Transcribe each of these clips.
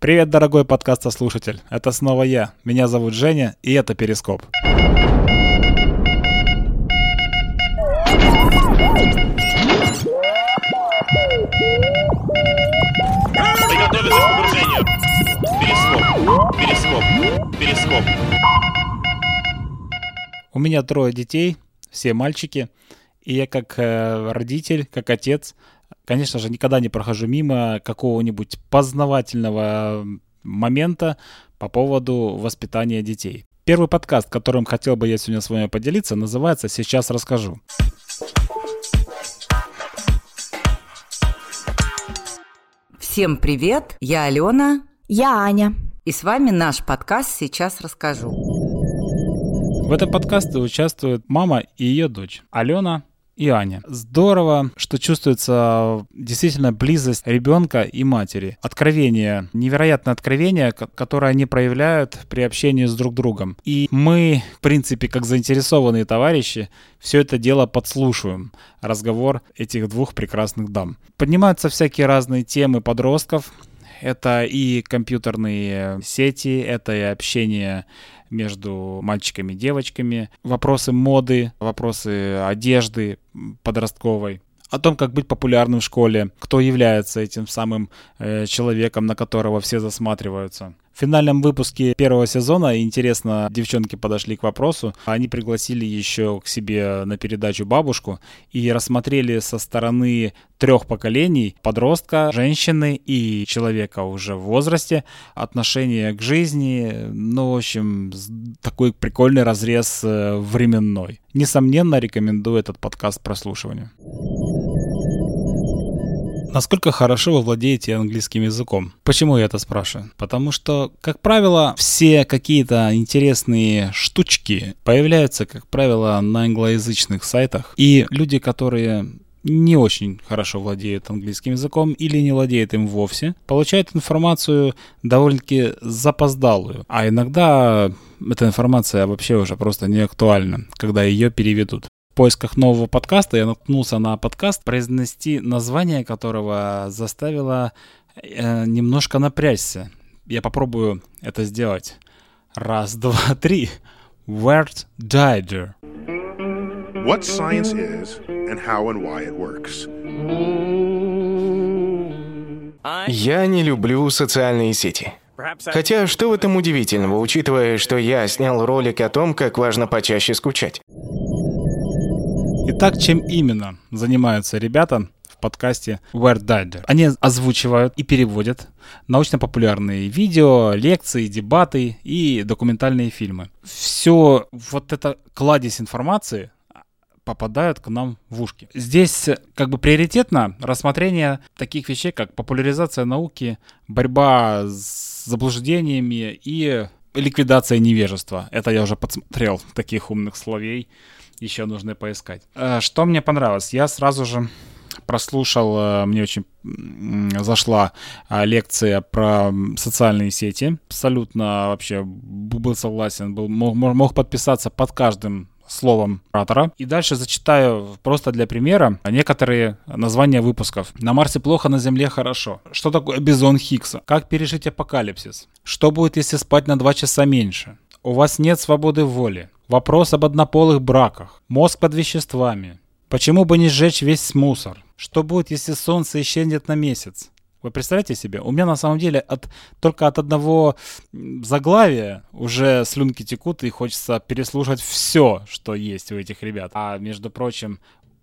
Привет, дорогой подкастослушатель. Это снова я. Меня зовут Женя, и это Перископ. Приготовиться к погружению. Перископ. Перископ. Перископ. У меня трое детей, все мальчики, и я как э, родитель, как отец, конечно же, никогда не прохожу мимо какого-нибудь познавательного момента по поводу воспитания детей. Первый подкаст, которым хотел бы я сегодня с вами поделиться, называется «Сейчас расскажу». Всем привет, я Алена, Я Аня. и с вами наш подкаст «Сейчас расскажу». В этом подкасте участвуют мама и ее дочь Алена и Аня. Здорово, что чувствуется действительно близость ребенка и матери. Откровение, невероятное откровение, ко- которое они проявляют при общении с друг другом. И мы, в принципе, как заинтересованные товарищи, все это дело подслушиваем. Разговор этих двух прекрасных дам. Поднимаются всякие разные темы подростков, это и компьютерные сети, это и общение между мальчиками и девочками, вопросы моды, вопросы одежды подростковой, о том, как быть популярным в школе, кто является этим самым э, человеком, на которого все засматриваются. В финальном выпуске первого сезона, интересно, девчонки подошли к вопросу, они пригласили еще к себе на передачу бабушку и рассмотрели со стороны трех поколений подростка, женщины и человека уже в возрасте отношение к жизни, ну, в общем, такой прикольный разрез э, временной. Несомненно, рекомендую этот подкаст прослушиванию. Насколько хорошо вы владеете английским языком? Почему я это спрашиваю? Потому что, как правило, все какие-то интересные штучки появляются, как правило, на англоязычных сайтах. И люди, которые не очень хорошо владеют английским языком или не владеют им вовсе, получают информацию довольно-таки запоздалую. А иногда эта информация вообще уже просто не актуальна, когда ее переведут. В поисках нового подкаста я наткнулся на подкаст, произнести название которого заставило э, немножко напрячься. Я попробую это сделать. Раз, два, три. Word Dider. What science is and how and why it works. Я не люблю социальные сети. Хотя, что в этом удивительного, учитывая, что я снял ролик о том, как важно почаще скучать? Итак, чем именно занимаются ребята в подкасте Word Dider? Они озвучивают и переводят научно-популярные видео, лекции, дебаты и документальные фильмы. Все вот это кладезь информации попадают к нам в ушки. Здесь как бы приоритетно рассмотрение таких вещей, как популяризация науки, борьба с заблуждениями и ликвидация невежества. Это я уже подсмотрел таких умных словей. Еще нужно поискать. Э, Что мне понравилось? Я сразу же прослушал, э, мне очень зашла а, лекция про социальные сети. Абсолютно вообще был согласен, был, мог, мог- подписаться под каждым словом оратора. И дальше зачитаю просто для примера некоторые названия выпусков. На Марсе плохо, на Земле хорошо. Что такое бизон Хиггса? Как пережить апокалипсис? Что будет, если спать на 2 часа меньше? У вас нет свободы воли. Вопрос об однополых браках. Мозг под веществами. Почему бы не сжечь весь мусор? Что будет, если солнце исчезнет на месяц? Вы представляете себе? У меня на самом деле от, только от одного заглавия уже слюнки текут и хочется переслушать все, что есть у этих ребят. А между прочим,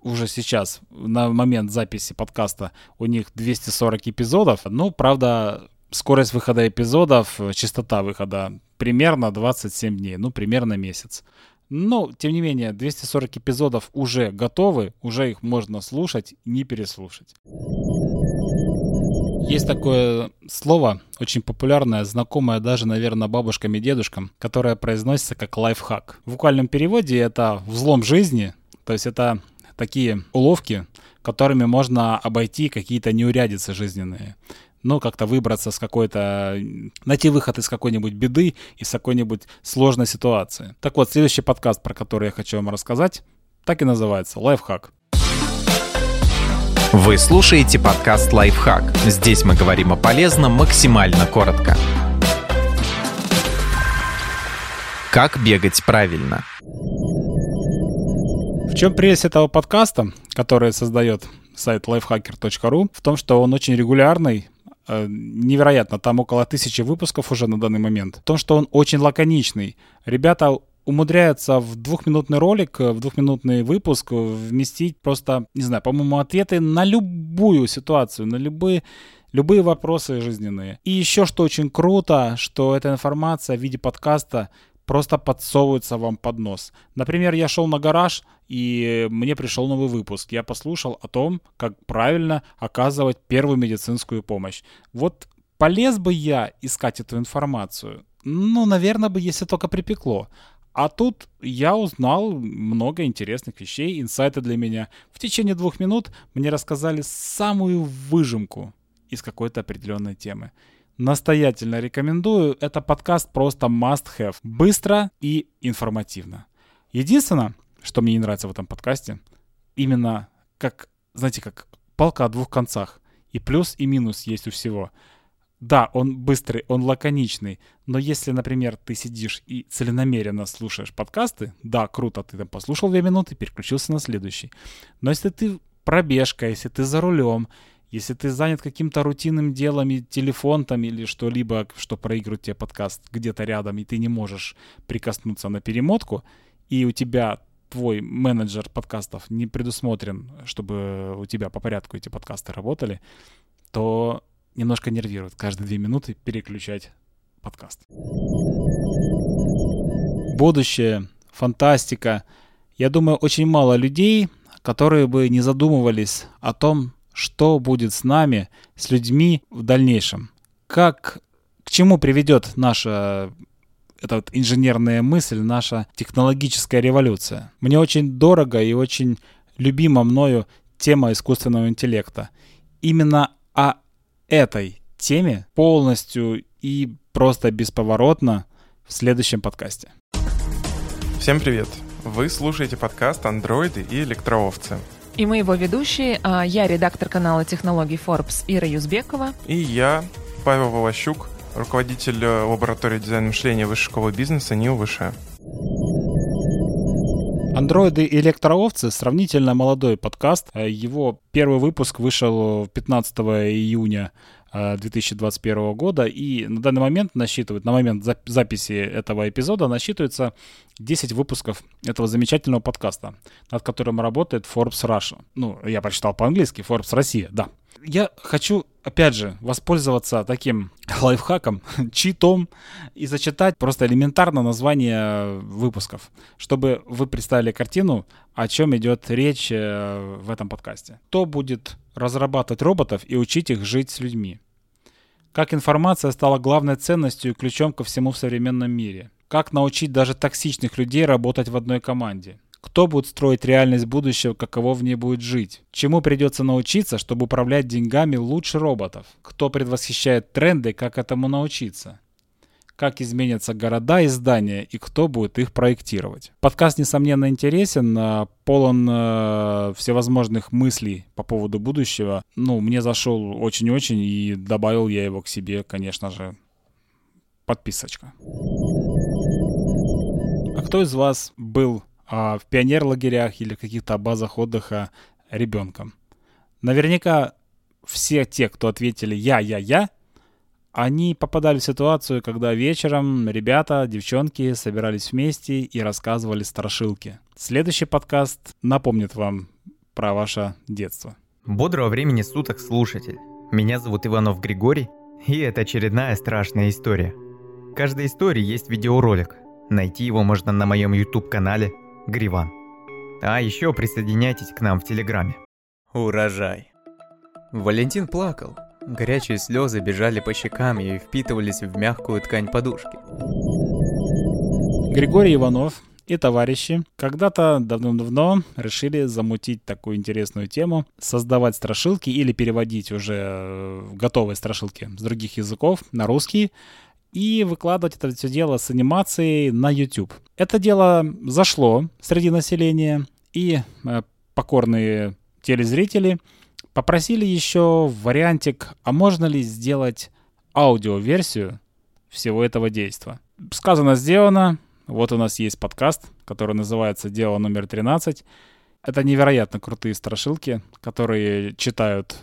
уже сейчас, на момент записи подкаста, у них 240 эпизодов. Ну, правда, скорость выхода эпизодов, э, частота выхода примерно 27 дней, ну, примерно месяц. Но, тем не менее, 240 эпизодов уже готовы, уже их можно слушать, не переслушать. Есть такое слово, очень популярное, знакомое даже, наверное, бабушкам и дедушкам, которое произносится как лайфхак. В буквальном переводе это взлом жизни, то есть это такие уловки, которыми можно обойти какие-то неурядицы жизненные. Ну, как-то выбраться с какой-то... Найти выход из какой-нибудь беды, из какой-нибудь сложной ситуации. Так вот, следующий подкаст, про который я хочу вам рассказать, так и называется «Лайфхак». Вы слушаете подкаст «Лайфхак». Здесь мы говорим о полезном максимально коротко. Как бегать правильно? В чем прелесть этого подкаста, который создает сайт lifehacker.ru, в том, что он очень регулярный, невероятно, там около тысячи выпусков уже на данный момент. В том, что он очень лаконичный. Ребята умудряются в двухминутный ролик, в двухминутный выпуск вместить просто, не знаю, по-моему, ответы на любую ситуацию, на любые любые вопросы жизненные. И еще что очень круто, что эта информация в виде подкаста просто подсовывается вам под нос. Например, я шел на гараж, и мне пришел новый выпуск. Я послушал о том, как правильно оказывать первую медицинскую помощь. Вот полез бы я искать эту информацию? Ну, наверное бы, если только припекло. А тут я узнал много интересных вещей, инсайты для меня. В течение двух минут мне рассказали самую выжимку из какой-то определенной темы. Настоятельно рекомендую. Это подкаст просто must have. Быстро и информативно. Единственное, что мне не нравится в этом подкасте, именно как, знаете, как палка о двух концах. И плюс, и минус есть у всего. Да, он быстрый, он лаконичный, но если, например, ты сидишь и целенамеренно слушаешь подкасты, да, круто, ты там послушал две минуты, переключился на следующий. Но если ты пробежка, если ты за рулем, если ты занят каким-то рутинным делом, и телефон там или что-либо, что проигрывает тебе подкаст где-то рядом, и ты не можешь прикоснуться на перемотку, и у тебя твой менеджер подкастов не предусмотрен, чтобы у тебя по порядку эти подкасты работали, то немножко нервирует каждые две минуты переключать подкаст. Будущее, фантастика. Я думаю, очень мало людей, которые бы не задумывались о том, что будет с нами, с людьми в дальнейшем. Как, к чему приведет наша эта вот инженерная мысль, наша технологическая революция. Мне очень дорого и очень любима мною тема искусственного интеллекта. Именно о этой теме полностью и просто бесповоротно в следующем подкасте. Всем привет! Вы слушаете подкаст «Андроиды и электроовцы». И мы его ведущие. А, я редактор канала технологий Forbes Ира Юзбекова. И я, Павел Волощук, руководитель э, лаборатории дизайна мышления Высшей школы бизнеса НИУ ВШ. Андроиды и электроовцы сравнительно молодой подкаст. Э, его первый выпуск вышел 15 июня 2021 э, года, и на данный момент насчитывает, на момент записи этого эпизода насчитывается 10 выпусков этого замечательного подкаста, над которым работает Forbes Russia. Ну, я прочитал по-английски, Forbes Россия, да. Я хочу, опять же, воспользоваться таким лайфхаком, читом и зачитать просто элементарно название выпусков, чтобы вы представили картину, о чем идет речь э, в этом подкасте. Кто будет разрабатывать роботов и учить их жить с людьми? Как информация стала главной ценностью и ключом ко всему в современном мире? Как научить даже токсичных людей работать в одной команде? Кто будет строить реальность будущего, каково в ней будет жить? Чему придется научиться, чтобы управлять деньгами лучше роботов? Кто предвосхищает тренды, как этому научиться? Как изменятся города и здания, и кто будет их проектировать? Подкаст, несомненно, интересен, а, полон э, всевозможных мыслей по поводу будущего. Ну, мне зашел очень-очень, и добавил я его к себе, конечно же, подписочка. А кто из вас был а, в пионер-лагерях или каких-то базах отдыха ребенком. Наверняка все те, кто ответили «я, я, я», они попадали в ситуацию, когда вечером ребята, девчонки собирались вместе и рассказывали страшилки. Следующий подкаст напомнит вам про ваше детство. Бодрого времени суток, слушатель. Меня зовут Иванов Григорий, и это очередная страшная история. В каждой истории есть видеоролик. Найти его можно на моем YouTube-канале Гриван. А еще присоединяйтесь к нам в Телеграме. Урожай. Валентин плакал. Горячие слезы бежали по щекам и впитывались в мягкую ткань подушки. Григорий Иванов и товарищи когда-то давно-давно решили замутить такую интересную тему, создавать страшилки или переводить уже э, готовые страшилки с других языков на русский, и выкладывать это все дело с анимацией на YouTube. Это дело зашло среди населения, и э, покорные телезрители Попросили еще вариантик, а можно ли сделать аудиоверсию всего этого действия. Сказано, сделано. Вот у нас есть подкаст, который называется «Дело номер 13». Это невероятно крутые страшилки, которые читают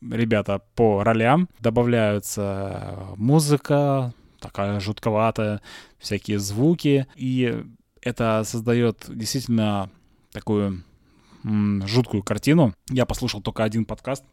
ребята по ролям. Добавляются музыка, такая жутковатая, всякие звуки. И это создает действительно такую жуткую картину. Я послушал только один подкаст,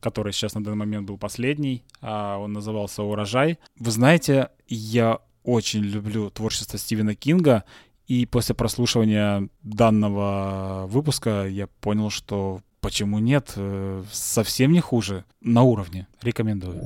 который сейчас на данный момент был последний. А он назывался «Урожай». Вы знаете, я очень люблю творчество Стивена Кинга, и после прослушивания данного выпуска я понял, что почему нет, э, совсем не хуже, на уровне. Рекомендую.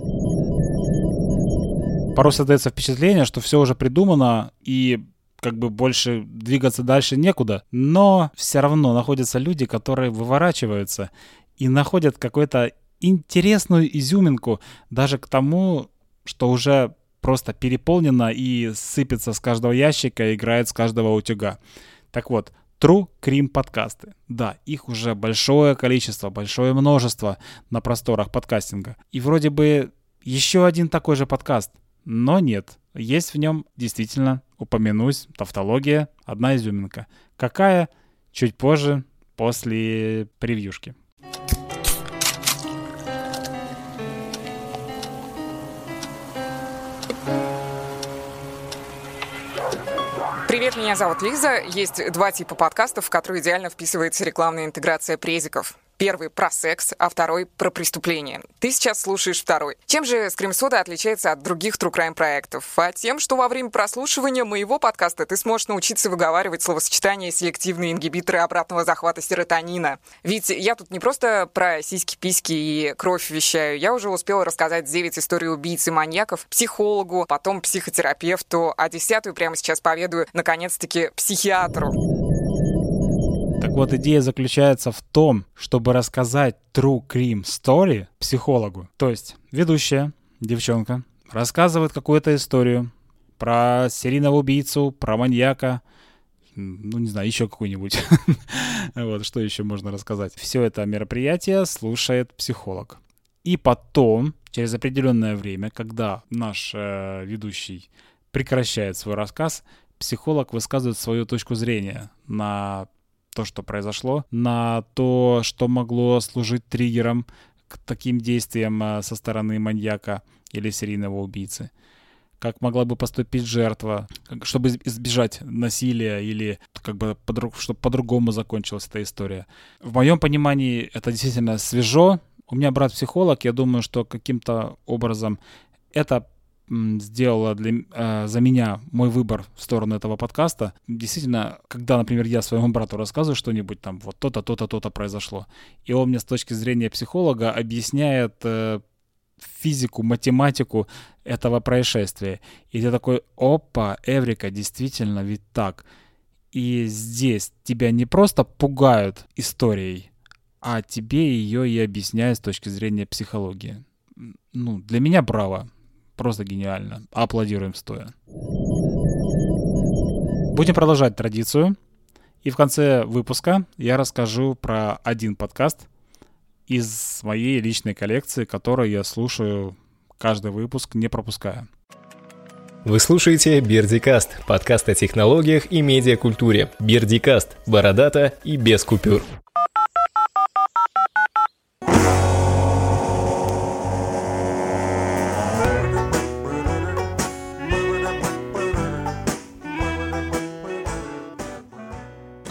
Порой создается впечатление, что все уже придумано, и как бы больше двигаться дальше некуда, но все равно находятся люди, которые выворачиваются и находят какую-то интересную изюминку даже к тому, что уже просто переполнено и сыпется с каждого ящика, играет с каждого утюга. Так вот, True Cream подкасты. Да, их уже большое количество, большое множество на просторах подкастинга. И вроде бы еще один такой же подкаст, но нет. Есть в нем действительно, упомянусь, тавтология, одна изюминка. Какая? Чуть позже, после превьюшки. Привет, меня зовут Лиза. Есть два типа подкастов, в которые идеально вписывается рекламная интеграция презиков. Первый про секс, а второй про преступление. Ты сейчас слушаешь второй. Чем же Soda отличается от других True Crime проектов? А тем, что во время прослушивания моего подкаста ты сможешь научиться выговаривать словосочетание селективные ингибиторы обратного захвата серотонина. Ведь я тут не просто про сиськи, письки и кровь вещаю. Я уже успела рассказать 9 историй убийц и маньяков психологу, потом психотерапевту, а десятую прямо сейчас поведаю, наконец-таки, психиатру. Так вот, идея заключается в том, чтобы рассказать True Crime Story психологу. То есть ведущая, девчонка, рассказывает какую-то историю про серийного убийцу, про маньяка, ну, не знаю, еще какую-нибудь. вот, что еще можно рассказать? Все это мероприятие слушает психолог. И потом, через определенное время, когда наш э, ведущий прекращает свой рассказ, психолог высказывает свою точку зрения на то, что произошло, на то, что могло служить триггером к таким действиям а, со стороны маньяка или серийного убийцы как могла бы поступить жертва, чтобы избежать насилия или как бы по чтобы по-другому закончилась эта история. В моем понимании это действительно свежо. У меня брат психолог, я думаю, что каким-то образом это сделала для, э, за меня мой выбор в сторону этого подкаста. Действительно, когда, например, я своему брату рассказываю что-нибудь, там, вот то-то, то-то, то-то произошло, и он мне с точки зрения психолога объясняет э, физику, математику этого происшествия. И ты такой, опа, Эврика, действительно, ведь так. И здесь тебя не просто пугают историей, а тебе ее и объясняют с точки зрения психологии. Ну, для меня браво. Просто гениально. Аплодируем стоя. Будем продолжать традицию. И в конце выпуска я расскажу про один подкаст из моей личной коллекции, который я слушаю каждый выпуск, не пропуская. Вы слушаете Бердикаст, подкаст о технологиях и медиакультуре. Бердикаст, бородата и без купюр.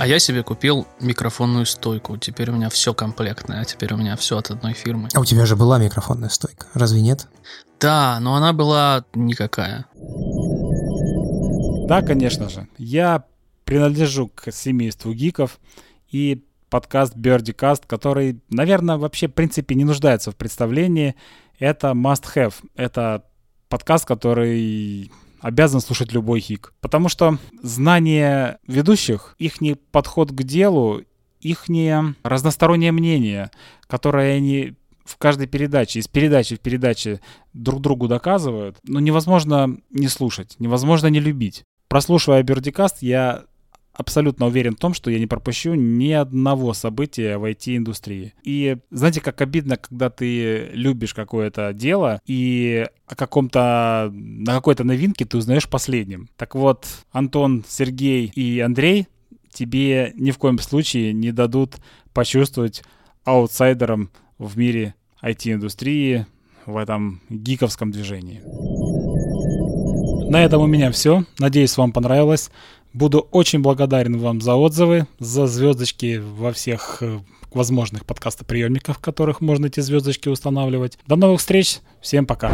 А я себе купил микрофонную стойку. Теперь у меня все комплектное, а теперь у меня все от одной фирмы. А у тебя же была микрофонная стойка, разве нет? Да, но она была никакая. Да, конечно же. Я принадлежу к семейству гиков, и подкаст Birdicast, который, наверное, вообще, в принципе, не нуждается в представлении, это must have. Это подкаст, который обязан слушать любой хик. Потому что знание ведущих, их подход к делу, их разностороннее мнение, которое они в каждой передаче, из передачи в передаче друг другу доказывают, ну, невозможно не слушать, невозможно не любить. Прослушивая Бердикаст, я абсолютно уверен в том, что я не пропущу ни одного события в IT-индустрии. И знаете, как обидно, когда ты любишь какое-то дело и о каком-то, на какой-то новинке ты узнаешь последним. Так вот, Антон, Сергей и Андрей тебе ни в коем случае не дадут почувствовать аутсайдером в мире IT-индустрии, в этом гиковском движении. На этом у меня все. Надеюсь, вам понравилось. Буду очень благодарен вам за отзывы, за звездочки во всех э, возможных подкастоприемниках, в которых можно эти звездочки устанавливать. До новых встреч. Всем пока.